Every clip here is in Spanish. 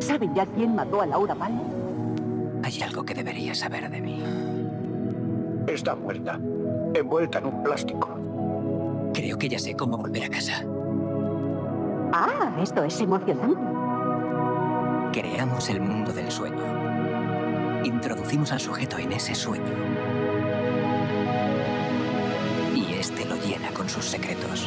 ¿Sabe ya quién mató a Laura Palmer? Hay algo que debería saber de mí. Está muerta, envuelta en un plástico. Creo que ya sé cómo volver a casa. Ah, esto es emocionante. Creamos el mundo del sueño. Introducimos al sujeto en ese sueño. Y este lo llena con sus secretos.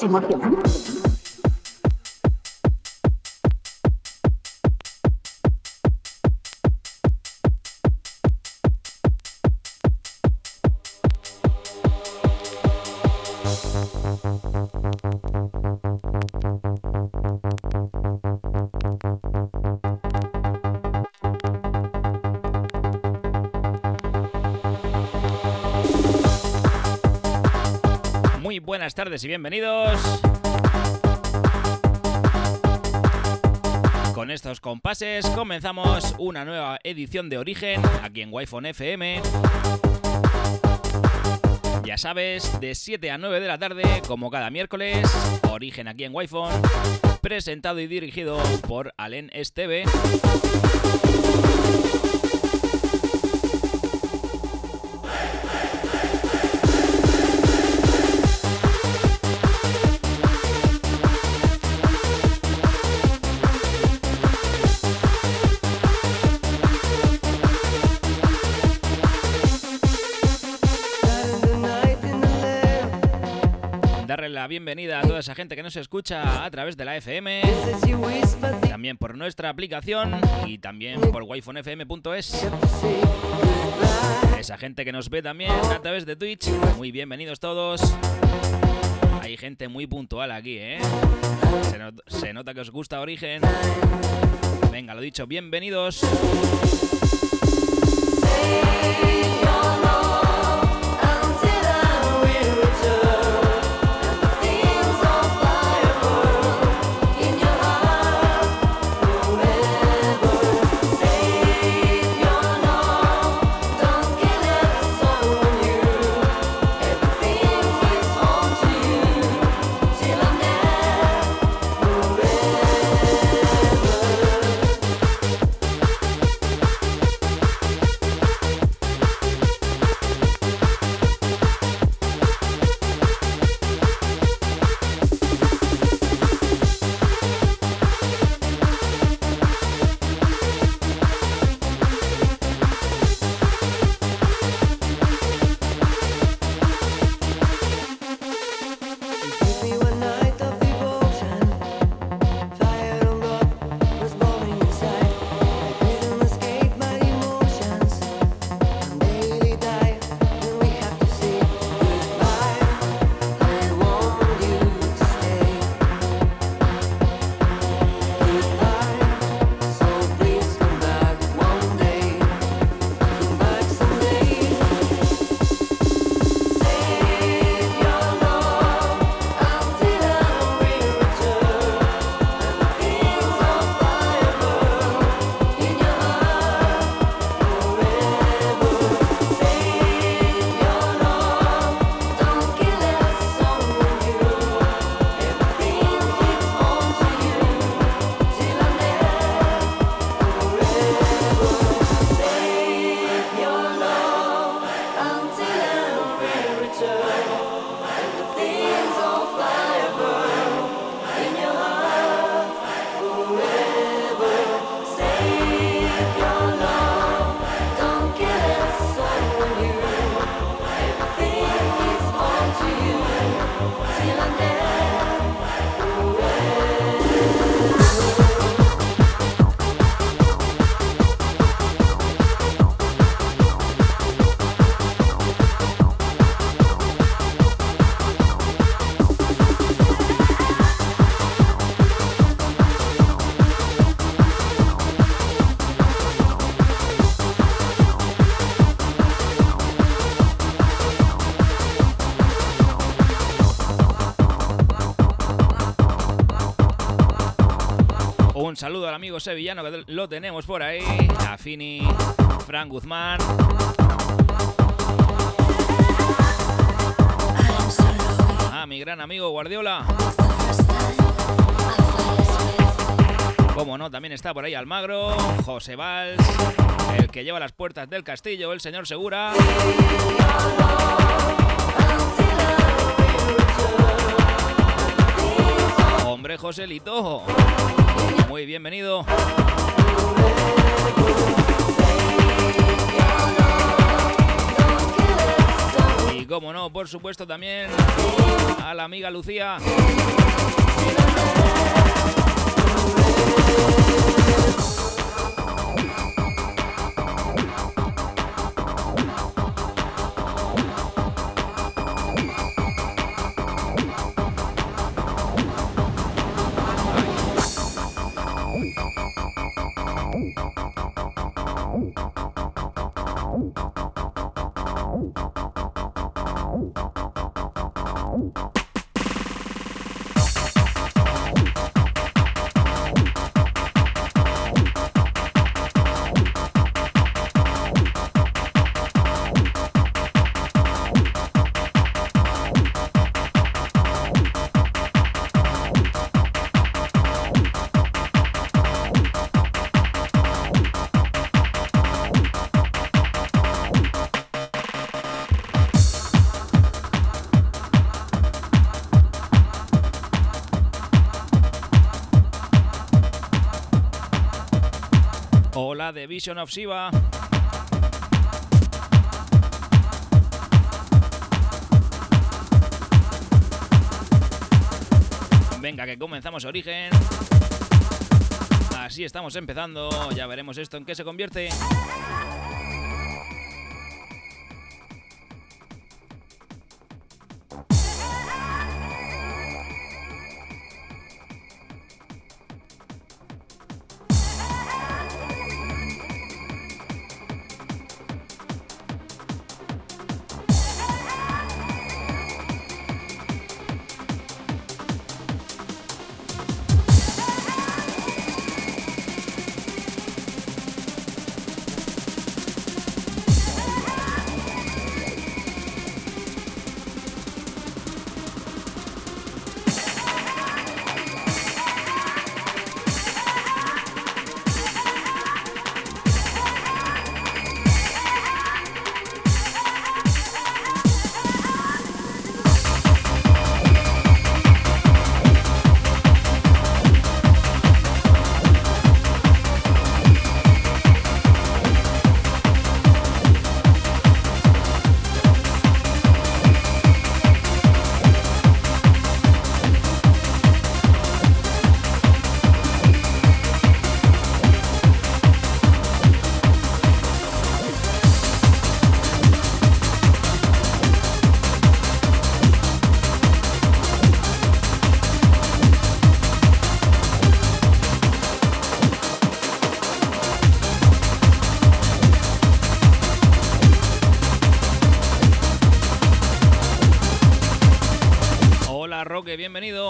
Ah, esto es buenas tardes y bienvenidos. Con estos compases comenzamos una nueva edición de Origen aquí en Wi-Fi FM. Ya sabes, de 7 a 9 de la tarde, como cada miércoles, Origen aquí en Wi-Fi, presentado y dirigido por Alen Esteve. Bienvenida a toda esa gente que nos escucha a través de la FM, también por nuestra aplicación y también por wifonfm.es. Esa gente que nos ve también a través de Twitch, muy bienvenidos todos. Hay gente muy puntual aquí, ¿eh? Se, se nota que os gusta Origen. Venga, lo dicho, bienvenidos. Saludo al amigo sevillano que lo tenemos por ahí. A Fini, Fran Guzmán. A mi gran amigo Guardiola. Como no, también está por ahí Almagro, José Valls, el que lleva las puertas del castillo, el señor Segura. Joselito, muy bienvenido. Y como no, por supuesto también a la amiga Lucía. De Vision of Shiva. Venga, que comenzamos Origen. Así estamos empezando, ya veremos esto en qué se convierte. Bienvenido.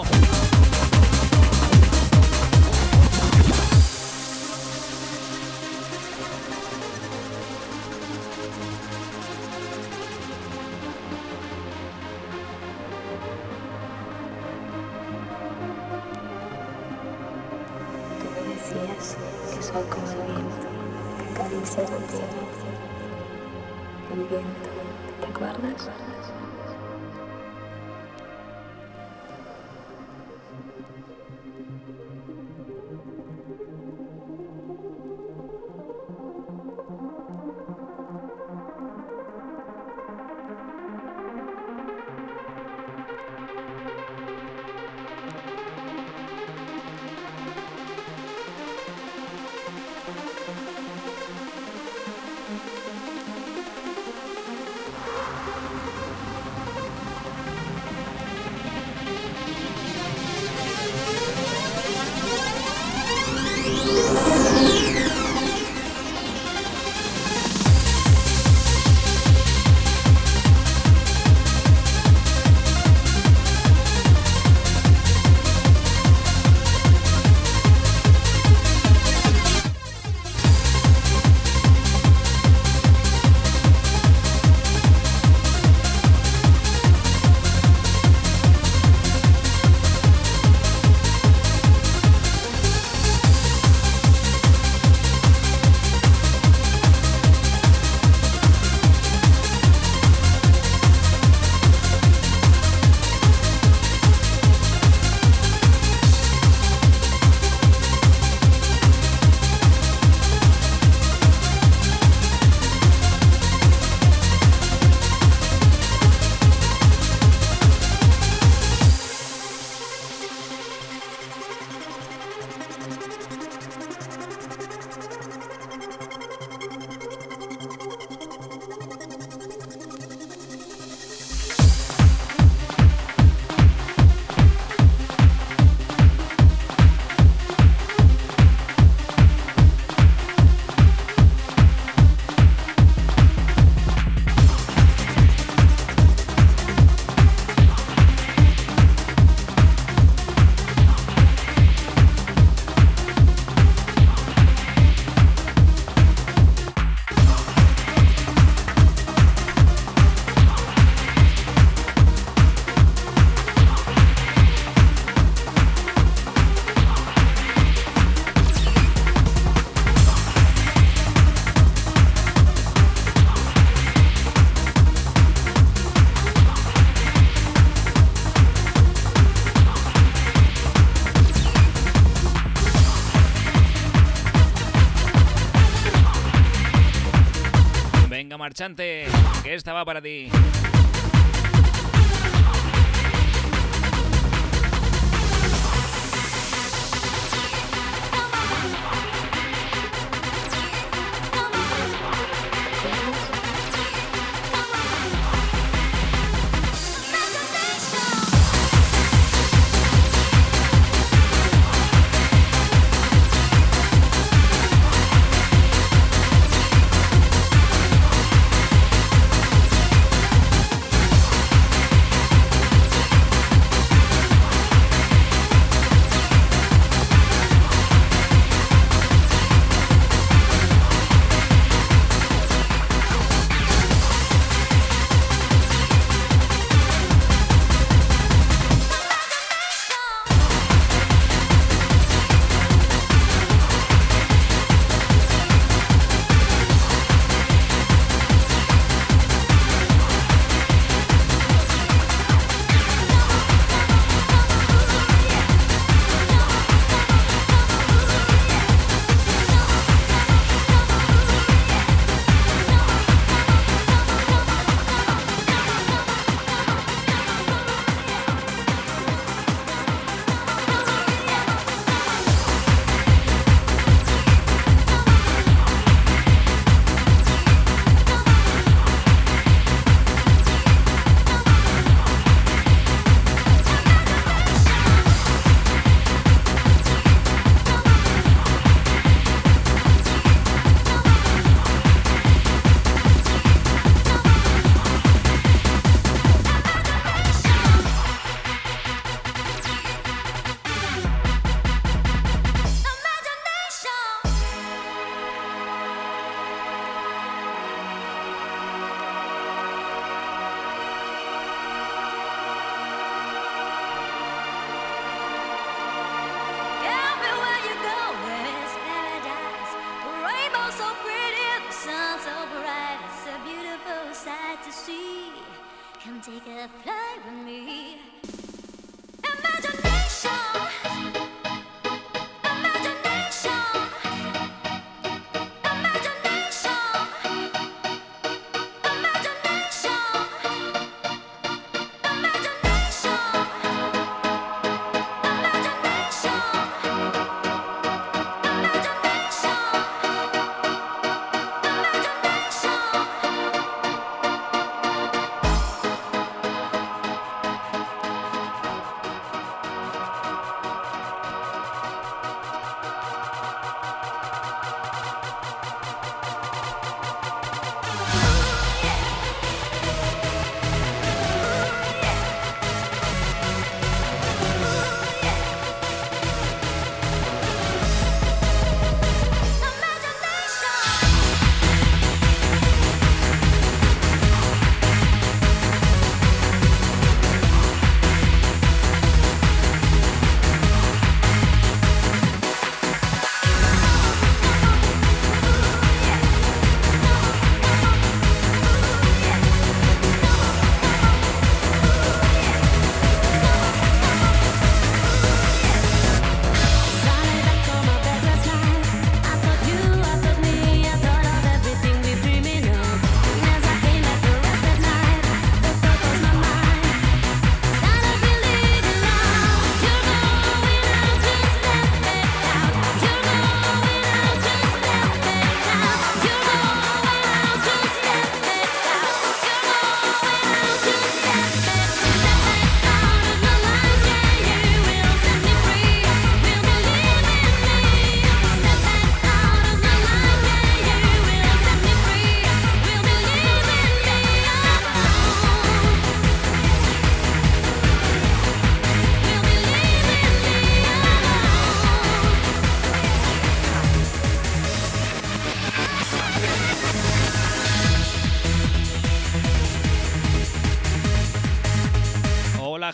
Marchante, que esta va para ti.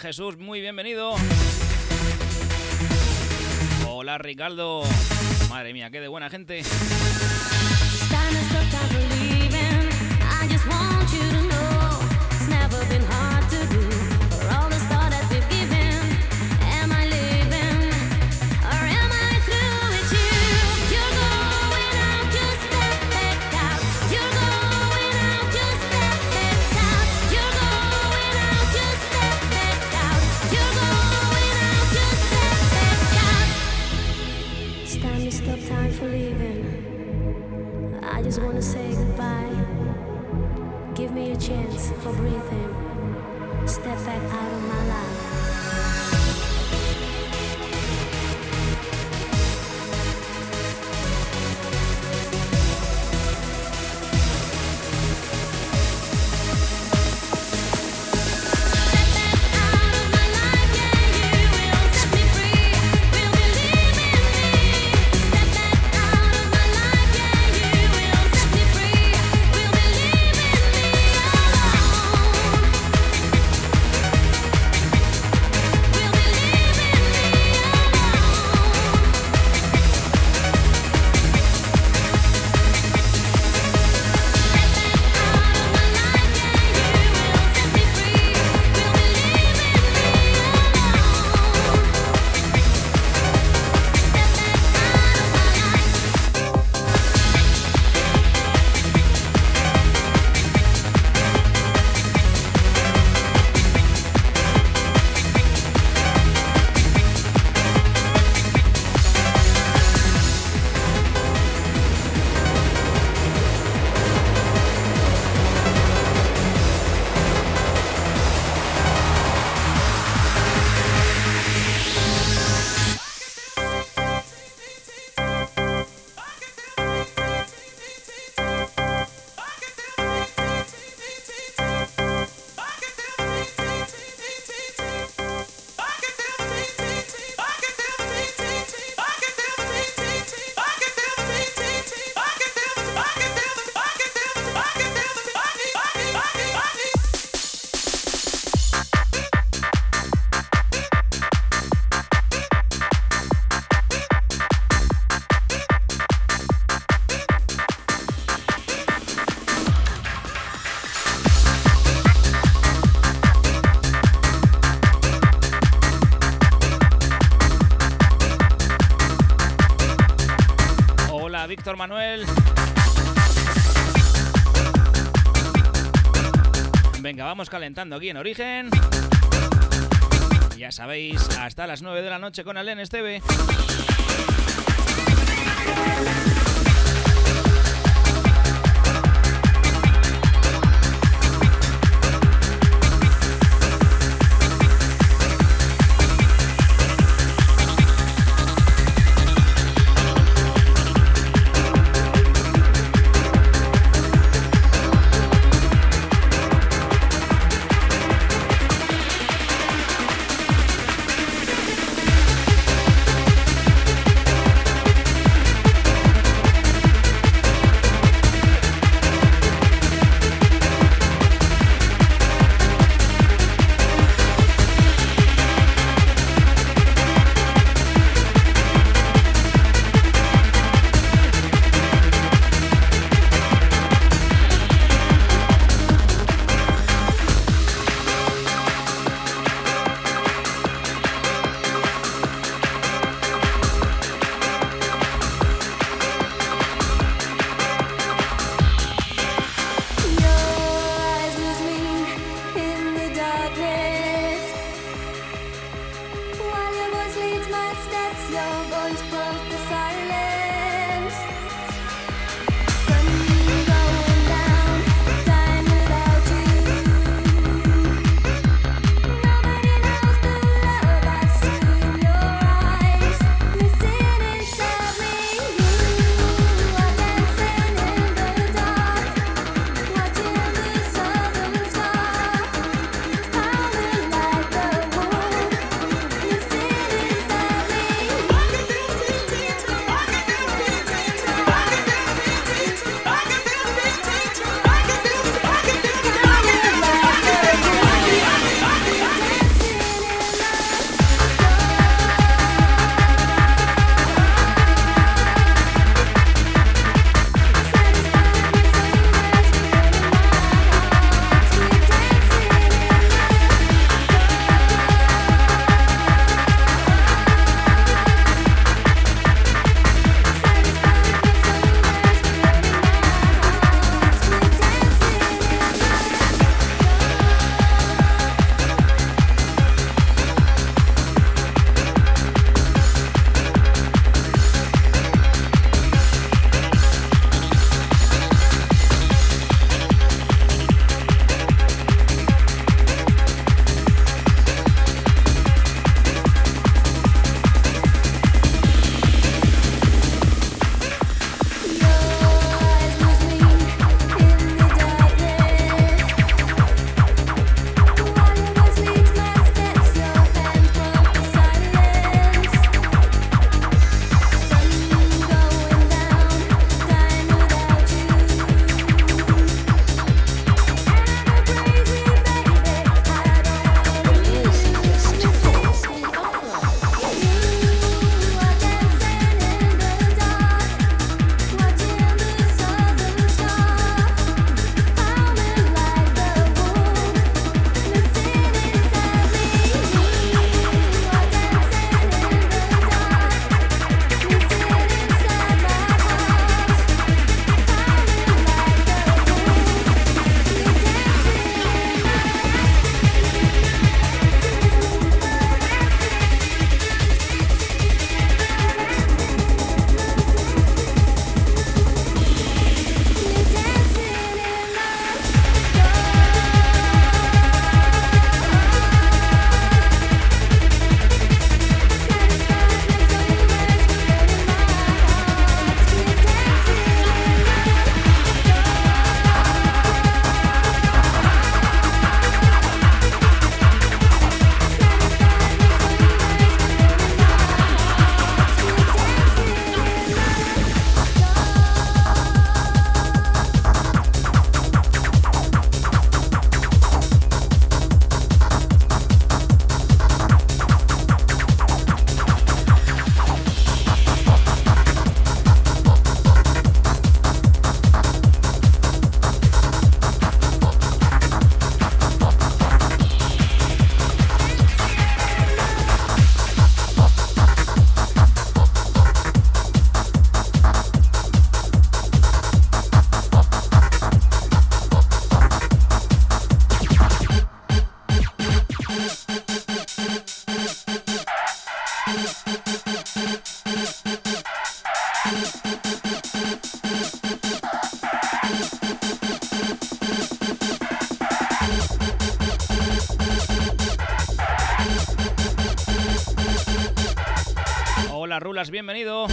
Jesús, muy bienvenido. Hola Ricardo. Madre mía, qué de buena gente. Manuel. Venga, vamos calentando aquí en Origen. Ya sabéis, hasta las 9 de la noche con Alen Esteve. Rulas, bienvenido.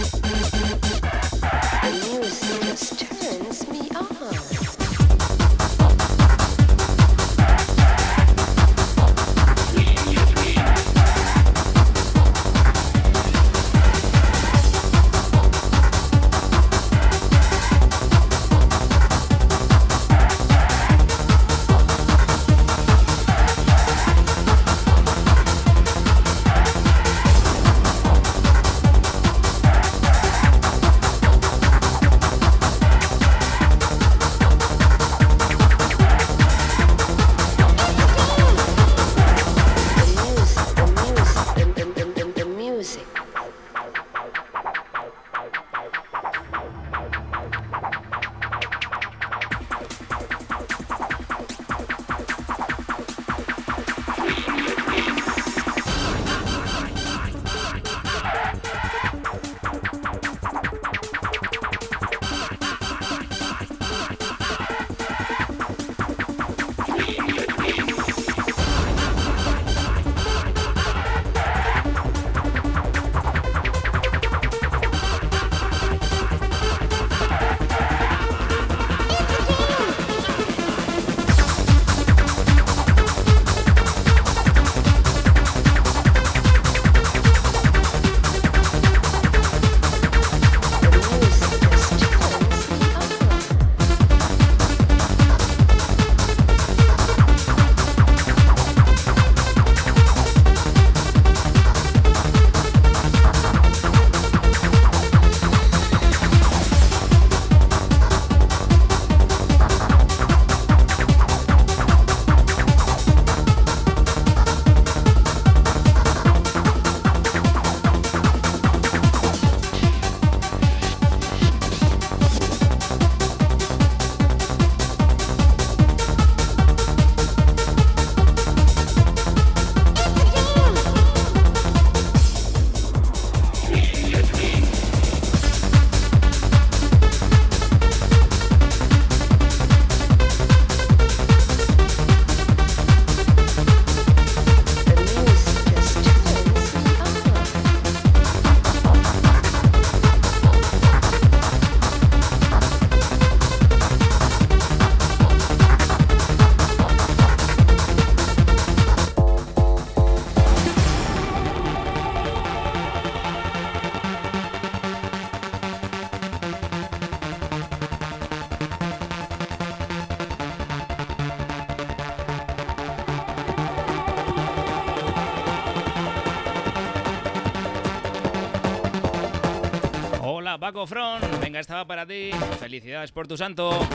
Paco. Venga, estaba para ti. Felicidades por tu santo.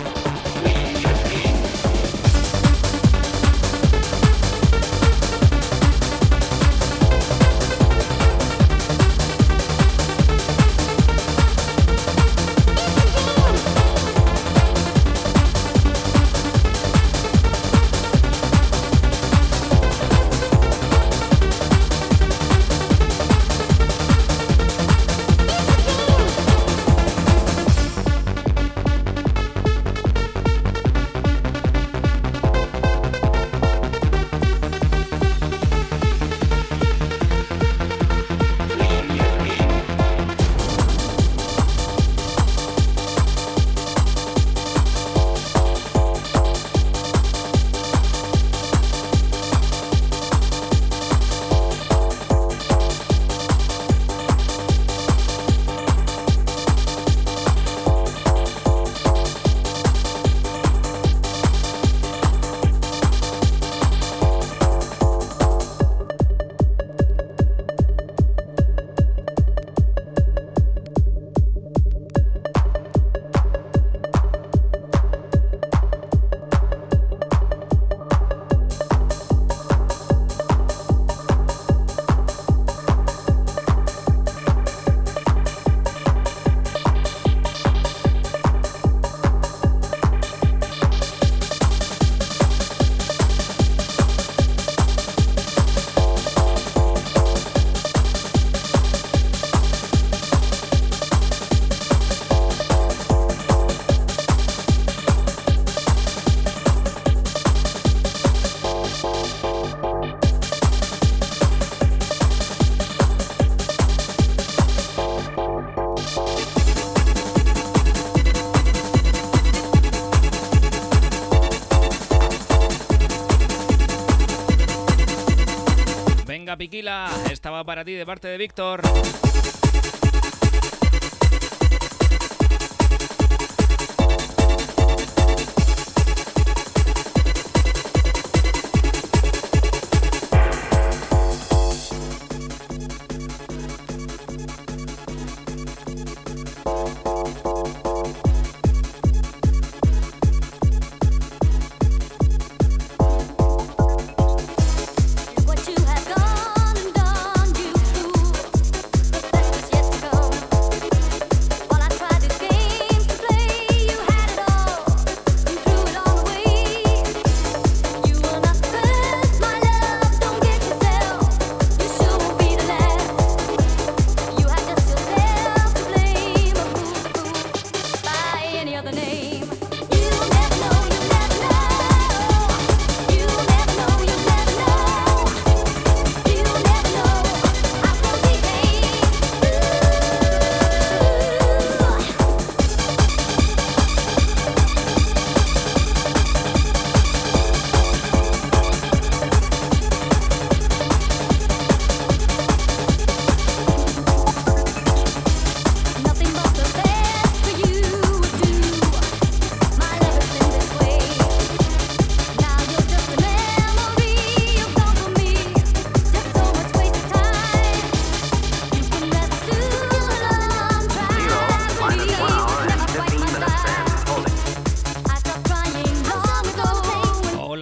Piquila. Estaba para ti de parte de Víctor.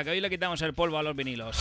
Venga, que hoy le quitamos el polvo a los vinilos.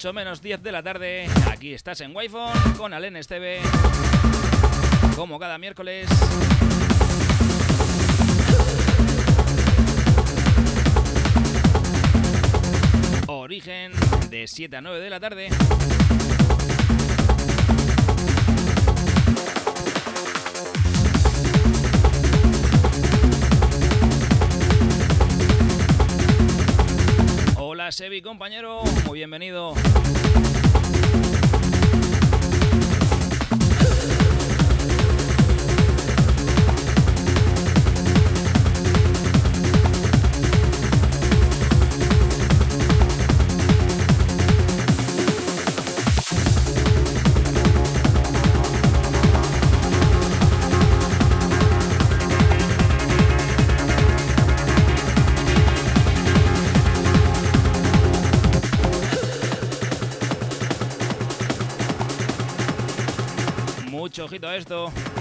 8 menos 10 de la tarde. Aquí estás en wi con Alen Esteve. Como cada miércoles. Origen de 7 a 9 de la tarde. Sebi, compañero, muy bienvenido. cuidado.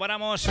Paramos.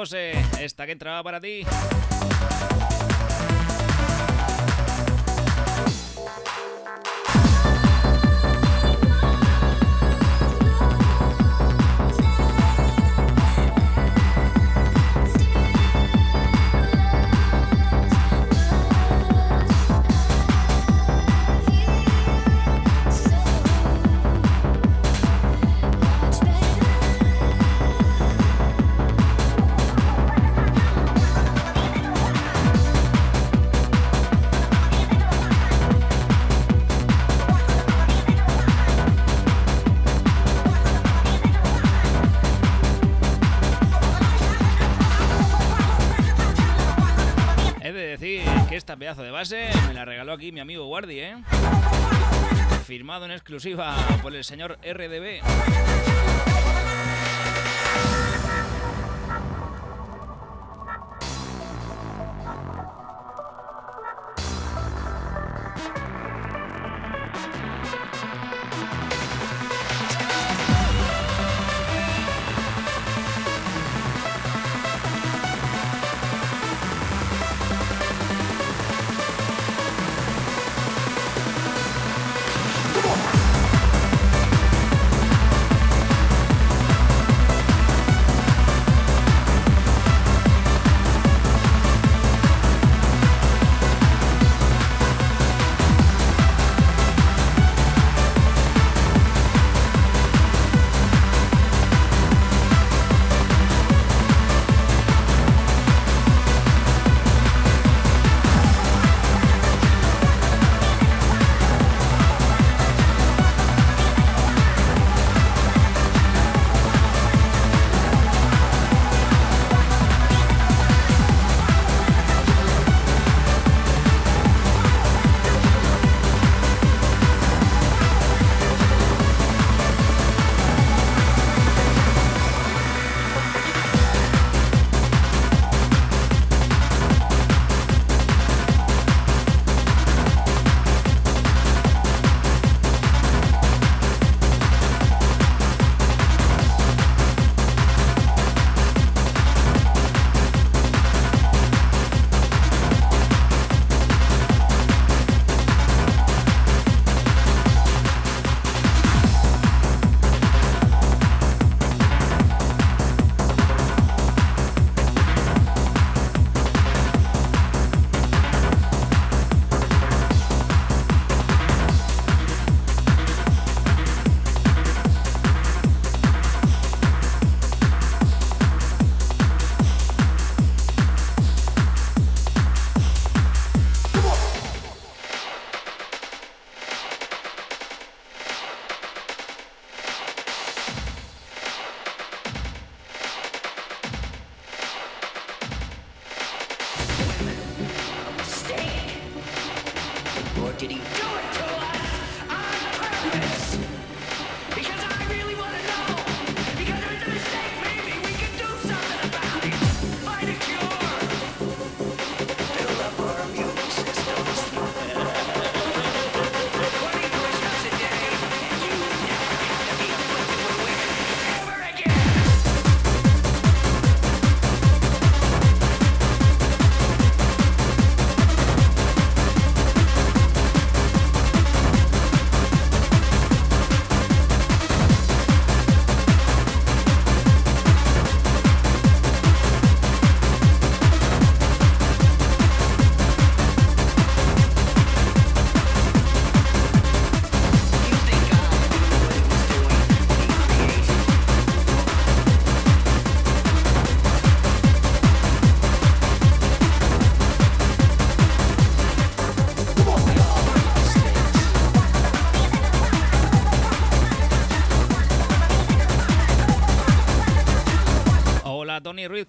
José, esta que entraba para ti. Aquí mi amigo Guardi, ¿eh? Firmado en exclusiva por el señor RDB.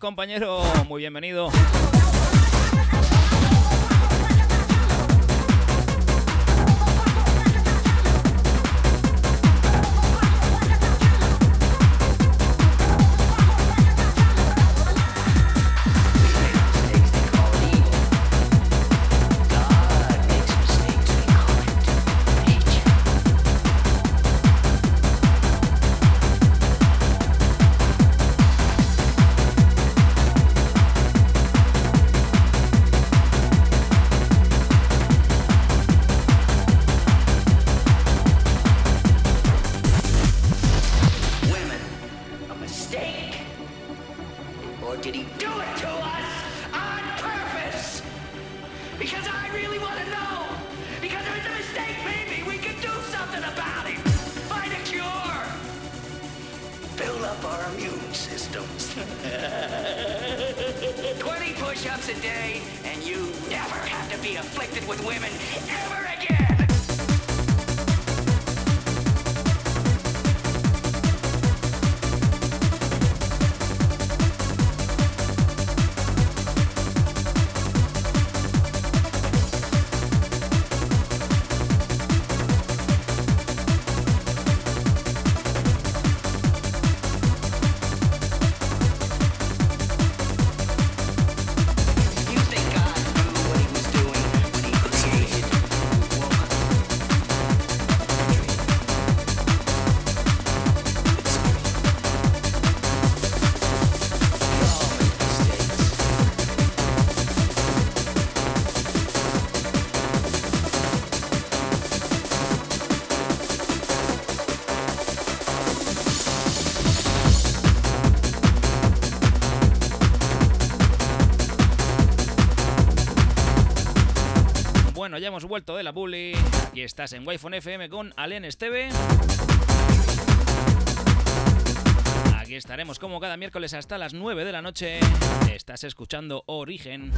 Compañero. Muy bienvenido. Ya hemos vuelto de la bully. Aquí estás en wi FM con Alen Esteve. Aquí estaremos como cada miércoles hasta las 9 de la noche. Estás escuchando Origen.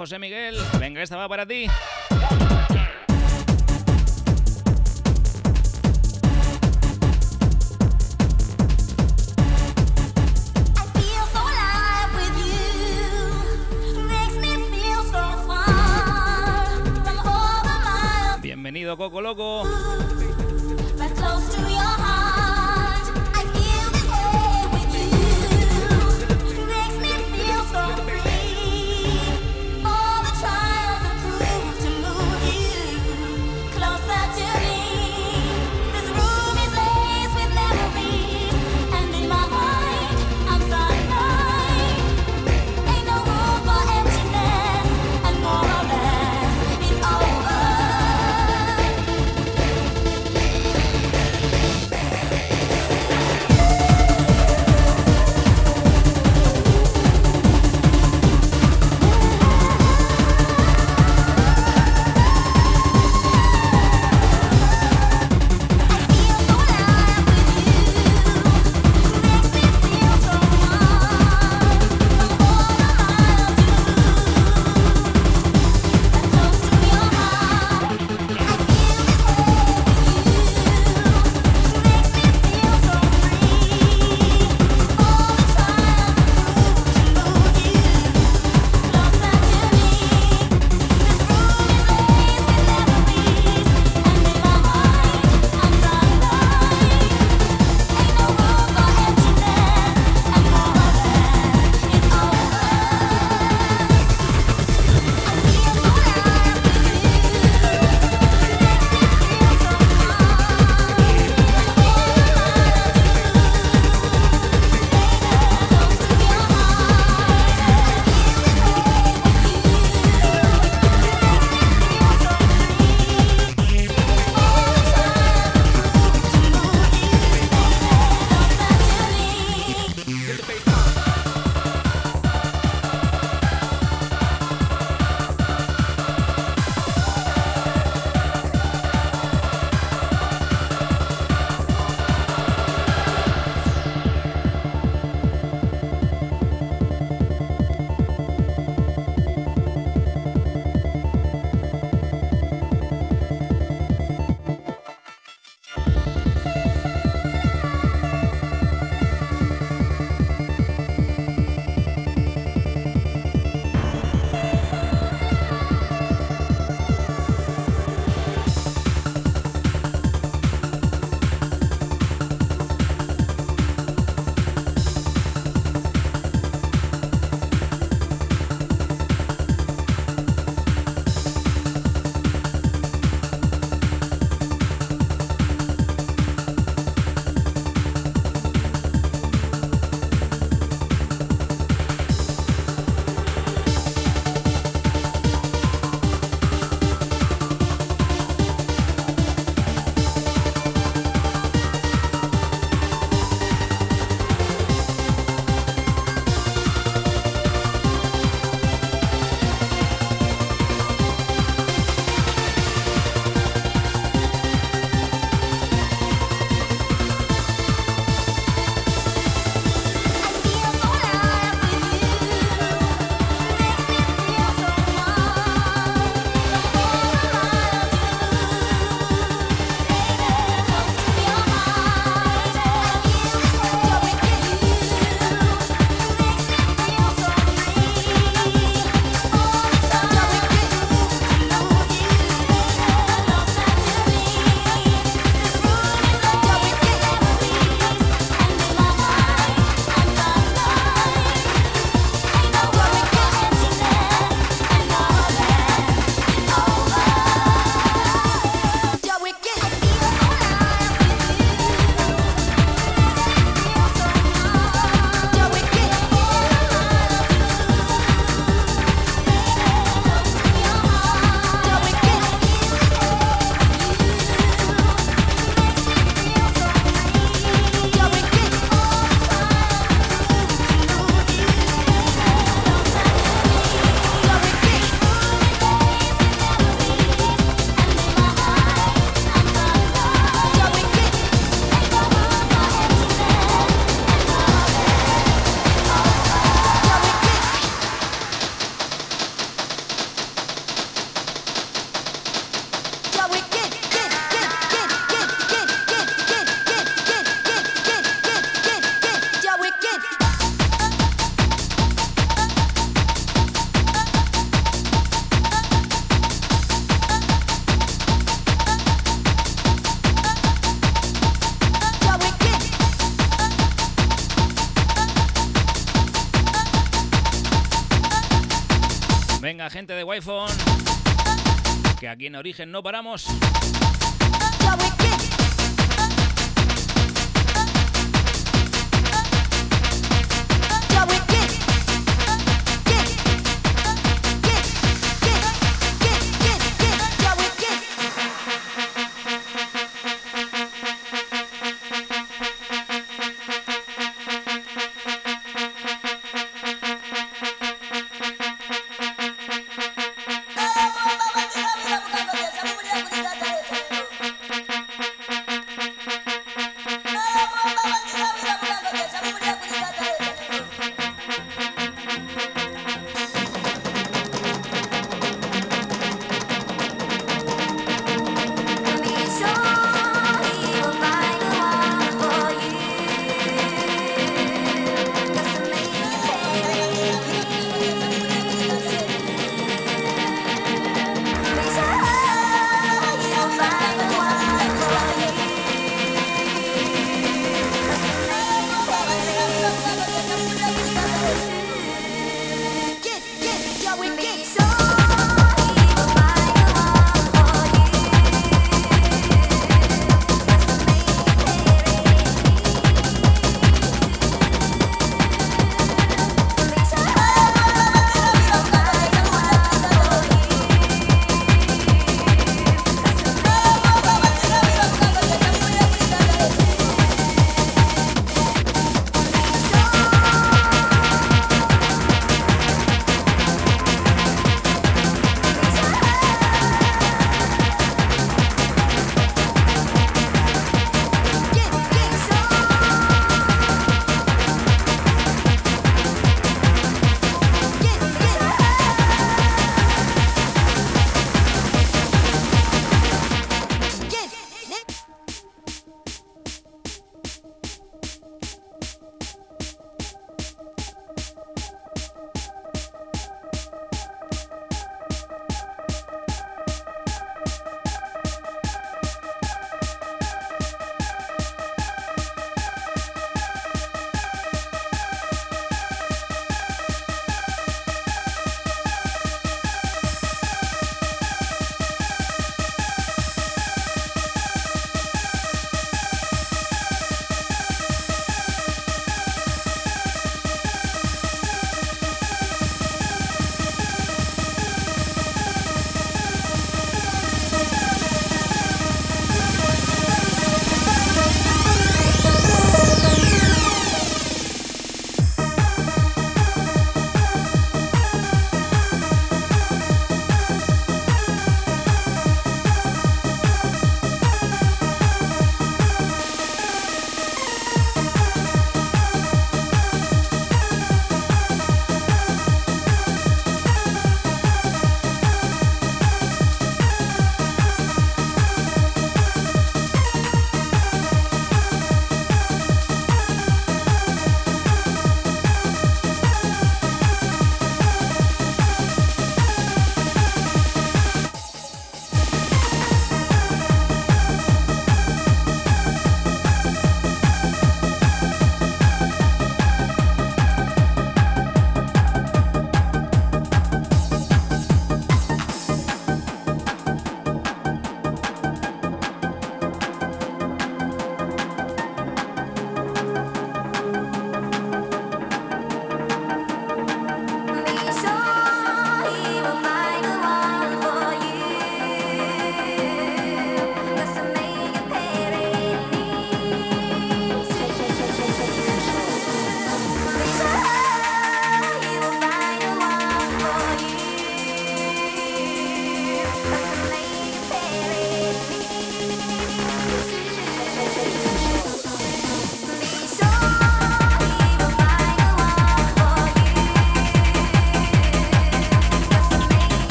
José Miguel. Venga, esta va para ti. Aquí en Origen no paramos.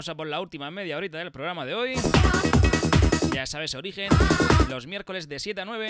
Por la última media horita del programa de hoy. Ya sabes, origen, los miércoles de 7 a 9.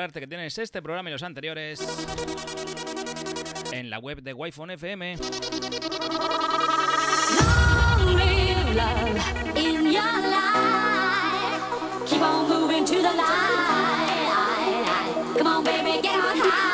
Recordarte que tienes este programa y los anteriores en la web de wi FM. Come on, baby, get on high.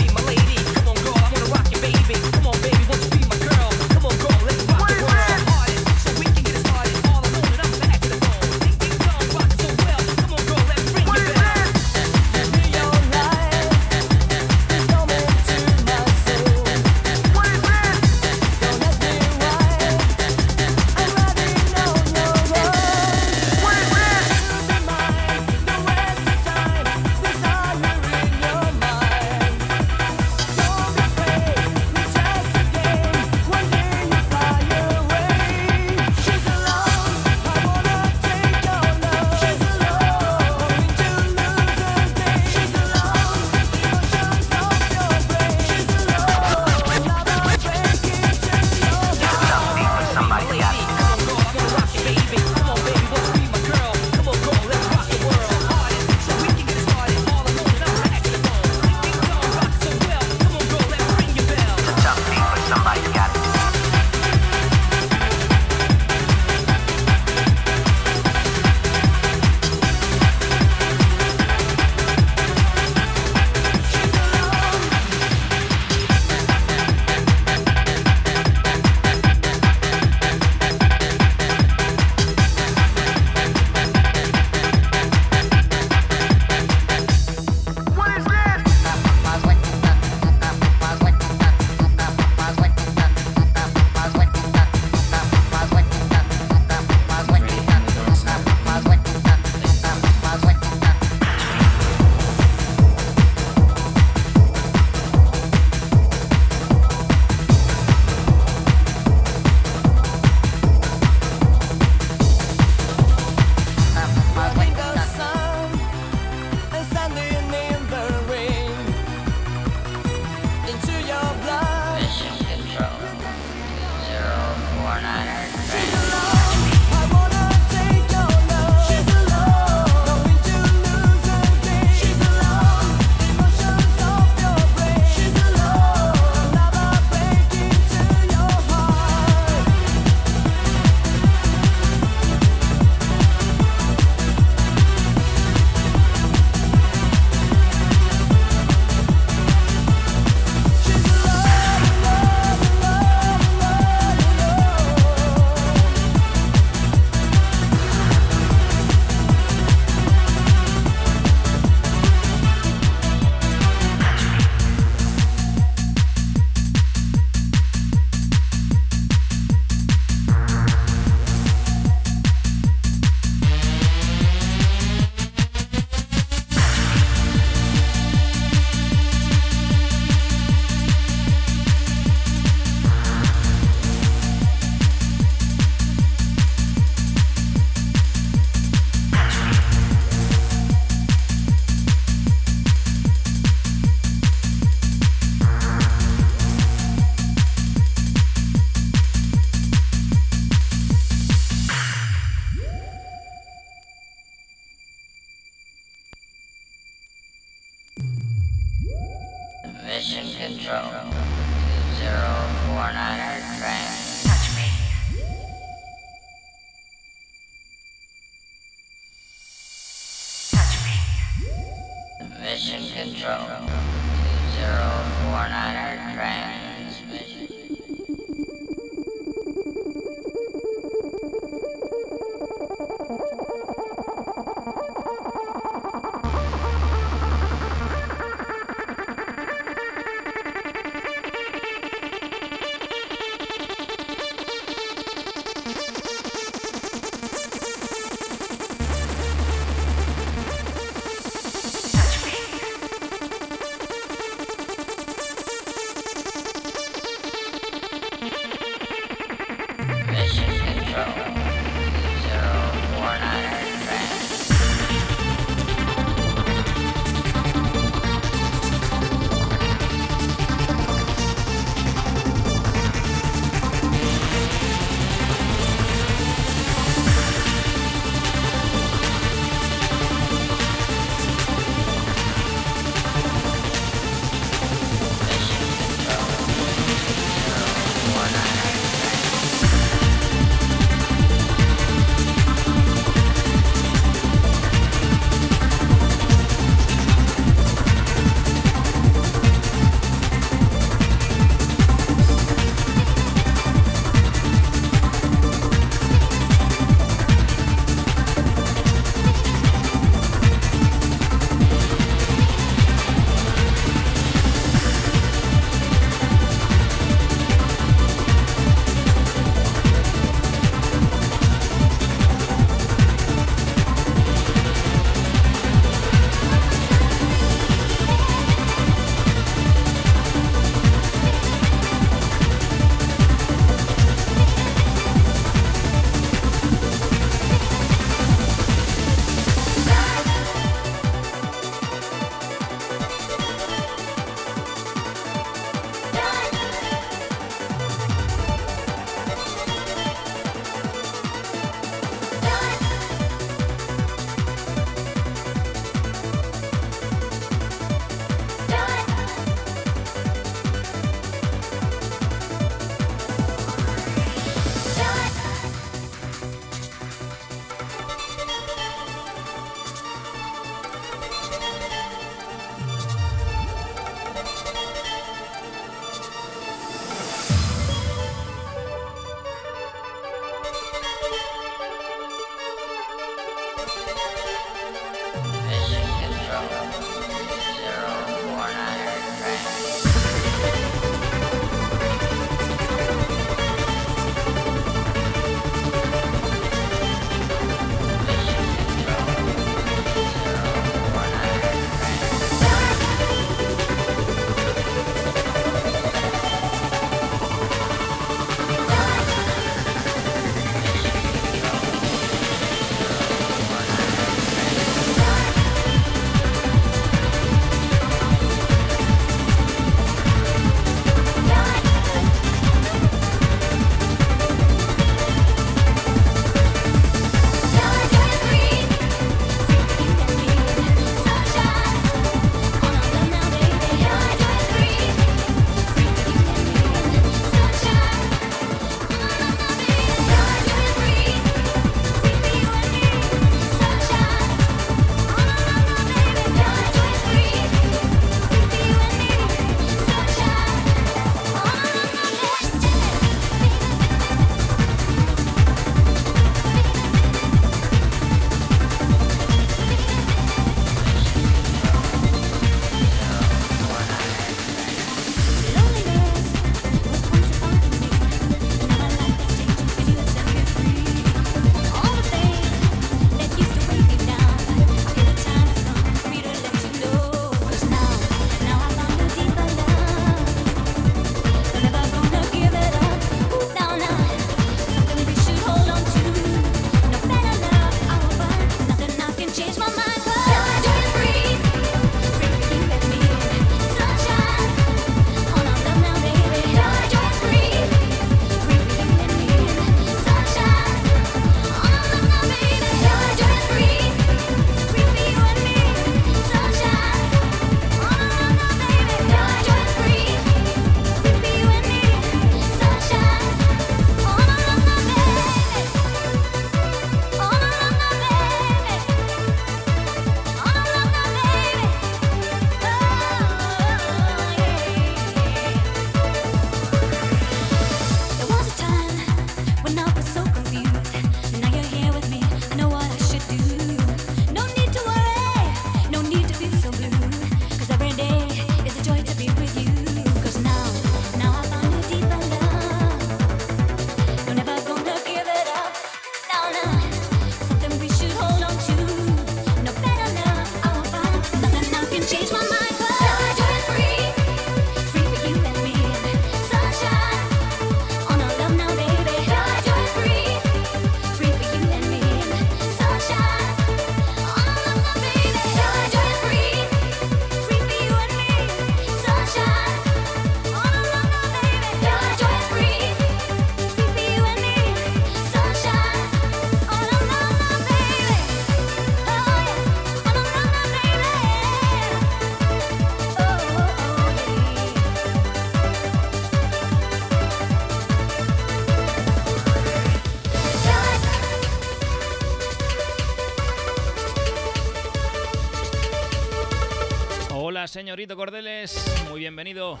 Señorito Cordeles, muy bienvenido.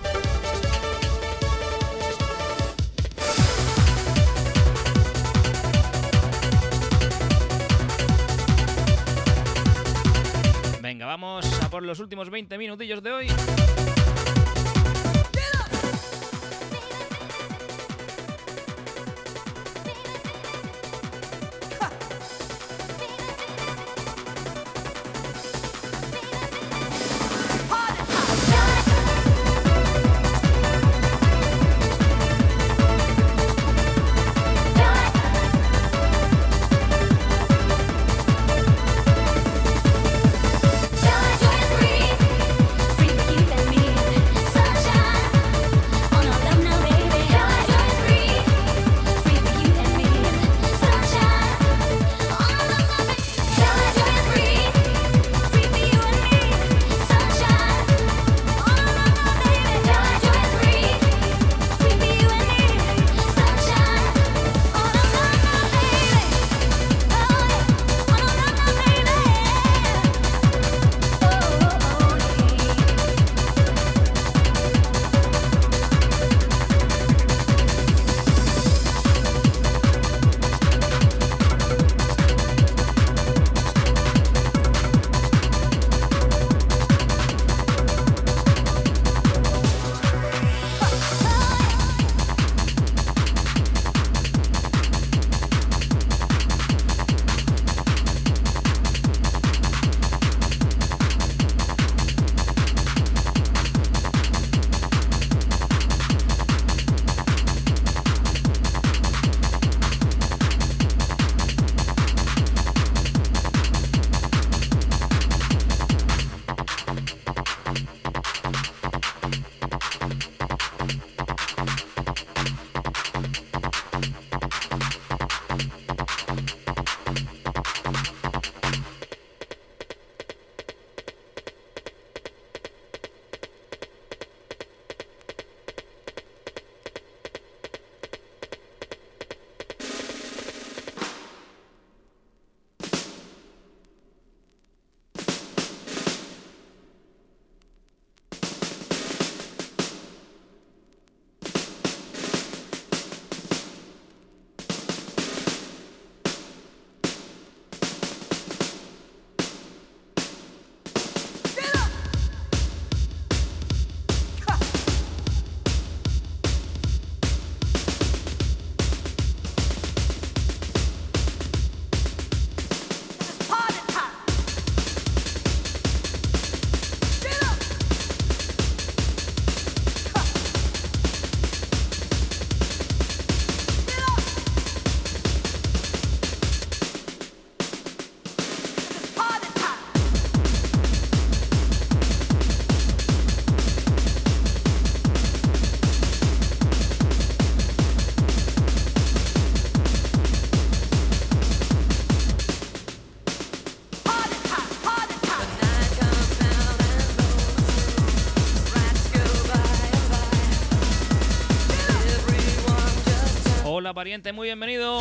Pariente, muy bienvenido.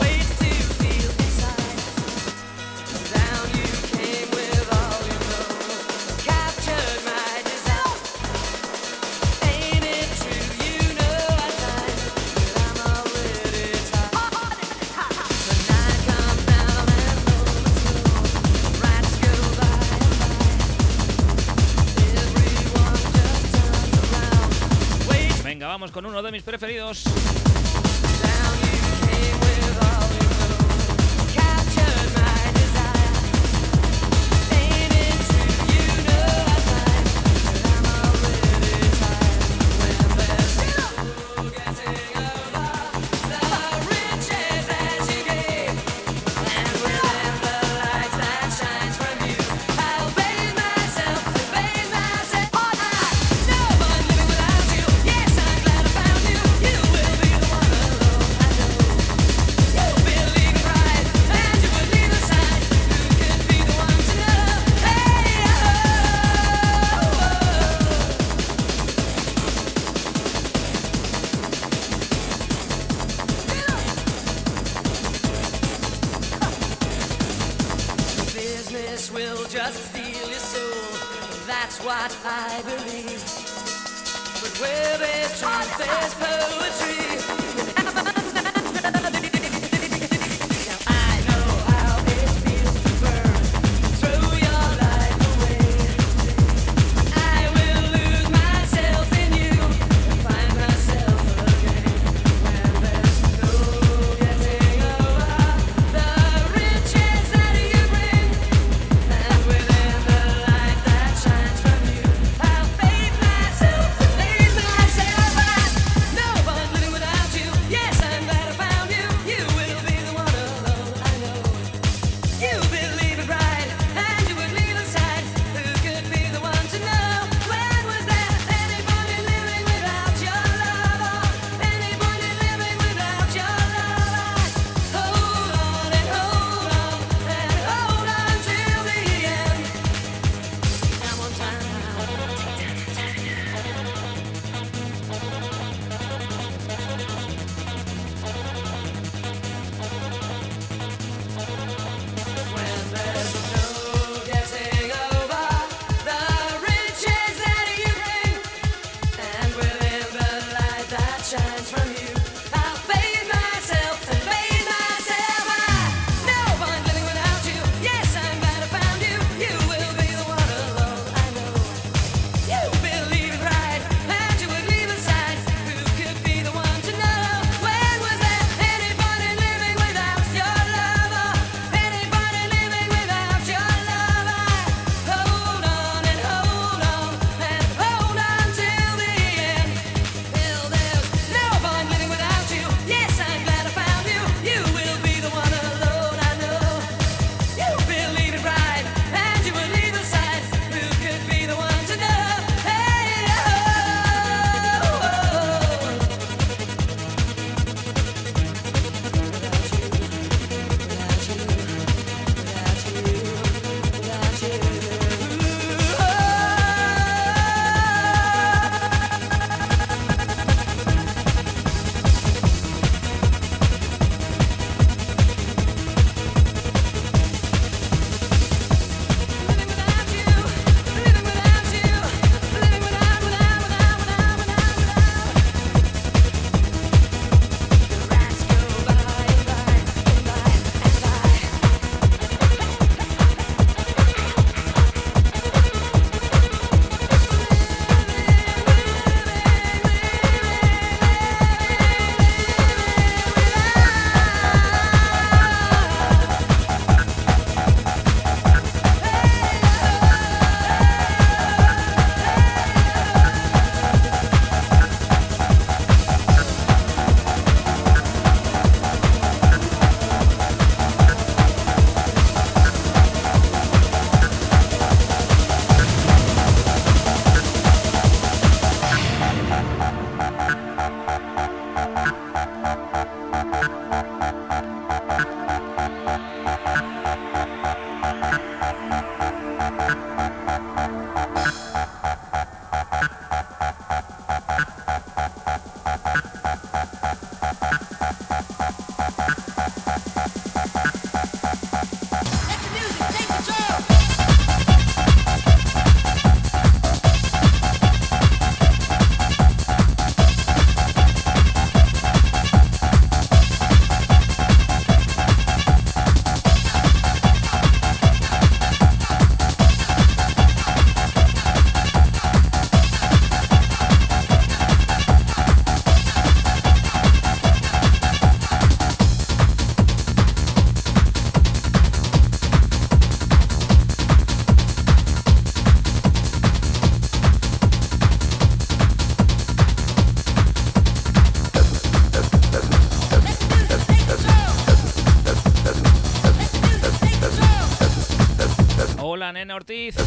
Ortiz.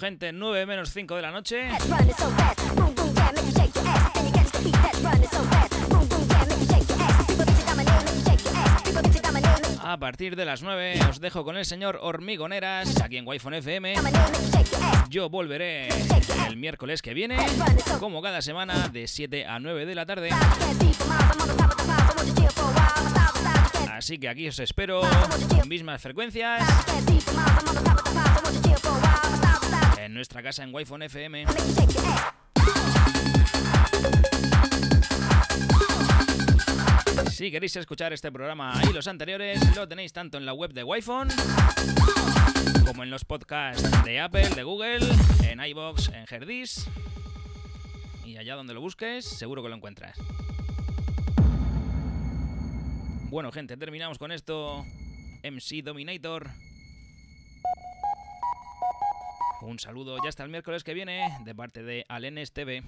Gente, 9 menos 5 de la noche. A partir de las 9 os dejo con el señor Hormigoneras aquí en wi FM. Yo volveré el miércoles que viene, como cada semana, de 7 a 9 de la tarde. Así que aquí os espero, mismas frecuencias, en nuestra casa en wi FM. Si queréis escuchar este programa y los anteriores, lo tenéis tanto en la web de wi como en los podcasts de Apple, de Google, en iBox, en Herdis. Y allá donde lo busques, seguro que lo encuentras. Bueno, gente, terminamos con esto. MC Dominator. Un saludo ya hasta el miércoles que viene de parte de Alenes TV.